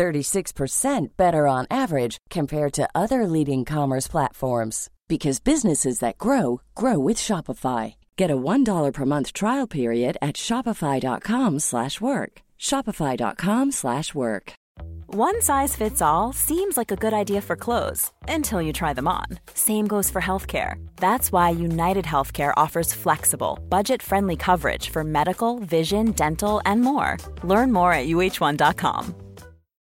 36% better on average compared to other leading commerce platforms because businesses that grow grow with Shopify. Get a $1 per month trial period at shopify.com/work. shopify.com/work. One size fits all seems like a good idea for clothes until you try them on. Same goes for healthcare. That's why United Healthcare offers flexible, budget-friendly coverage for medical, vision, dental, and more. Learn more at uhone.com.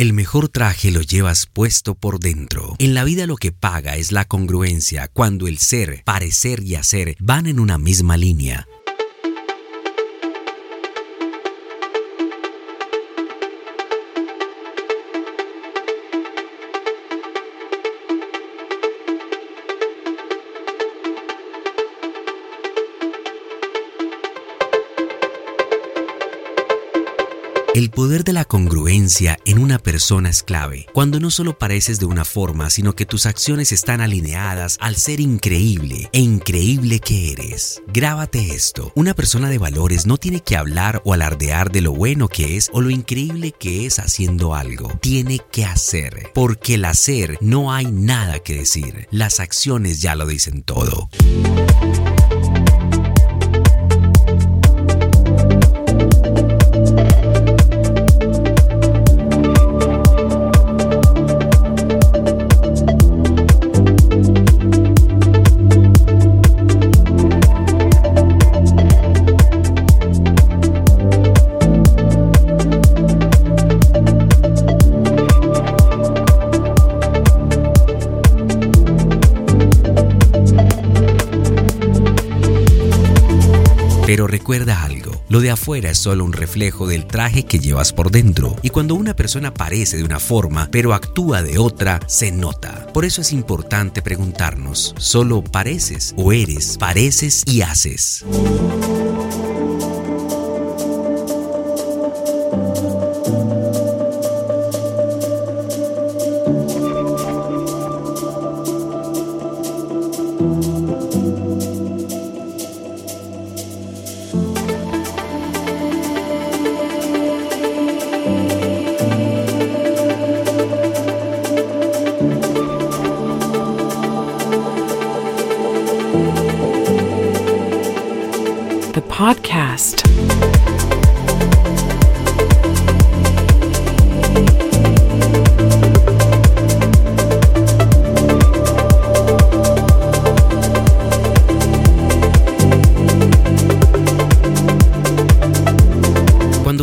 El mejor traje lo llevas puesto por dentro. En la vida lo que paga es la congruencia cuando el ser, parecer y hacer van en una misma línea. El poder de la congruencia en una persona es clave, cuando no solo pareces de una forma, sino que tus acciones están alineadas al ser increíble e increíble que eres. Grábate esto, una persona de valores no tiene que hablar o alardear de lo bueno que es o lo increíble que es haciendo algo, tiene que hacer, porque el hacer no hay nada que decir, las acciones ya lo dicen todo. Pero recuerda algo, lo de afuera es solo un reflejo del traje que llevas por dentro. Y cuando una persona parece de una forma, pero actúa de otra, se nota. Por eso es importante preguntarnos, ¿solo pareces o eres, pareces y haces? The podcast.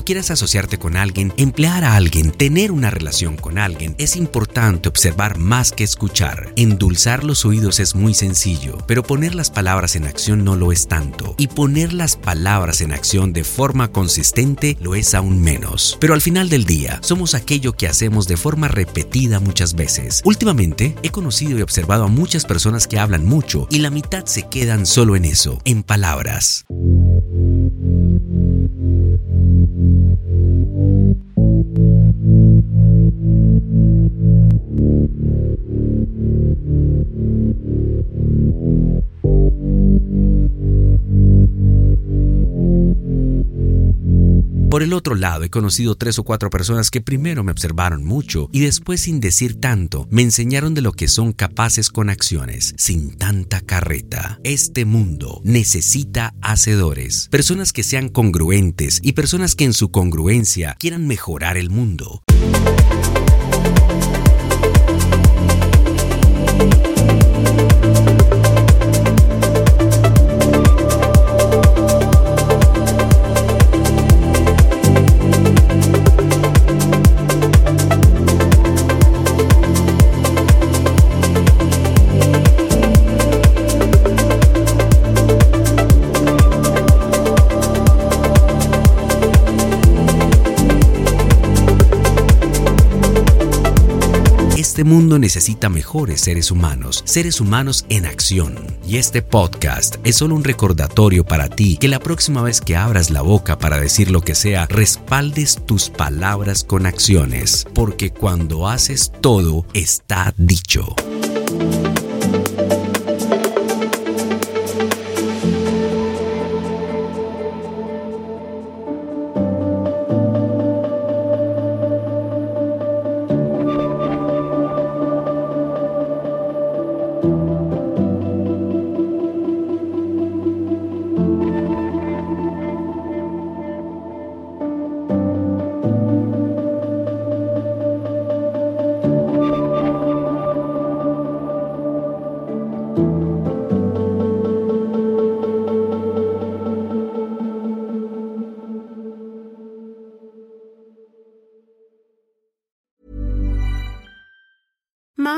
Quieras asociarte con alguien, emplear a alguien, tener una relación con alguien, es importante observar más que escuchar. Endulzar los oídos es muy sencillo, pero poner las palabras en acción no lo es tanto. Y poner las palabras en acción de forma consistente lo es aún menos. Pero al final del día, somos aquello que hacemos de forma repetida muchas veces. Últimamente, he conocido y observado a muchas personas que hablan mucho y la mitad se quedan solo en eso, en palabras. Por el otro lado, he conocido tres o cuatro personas que primero me observaron mucho y después sin decir tanto me enseñaron de lo que son capaces con acciones, sin tanta carreta. Este mundo necesita hacedores, personas que sean congruentes y personas que en su congruencia quieran mejorar el mundo. Este mundo necesita mejores seres humanos, seres humanos en acción. Y este podcast es solo un recordatorio para ti que la próxima vez que abras la boca para decir lo que sea, respaldes tus palabras con acciones, porque cuando haces todo, está dicho.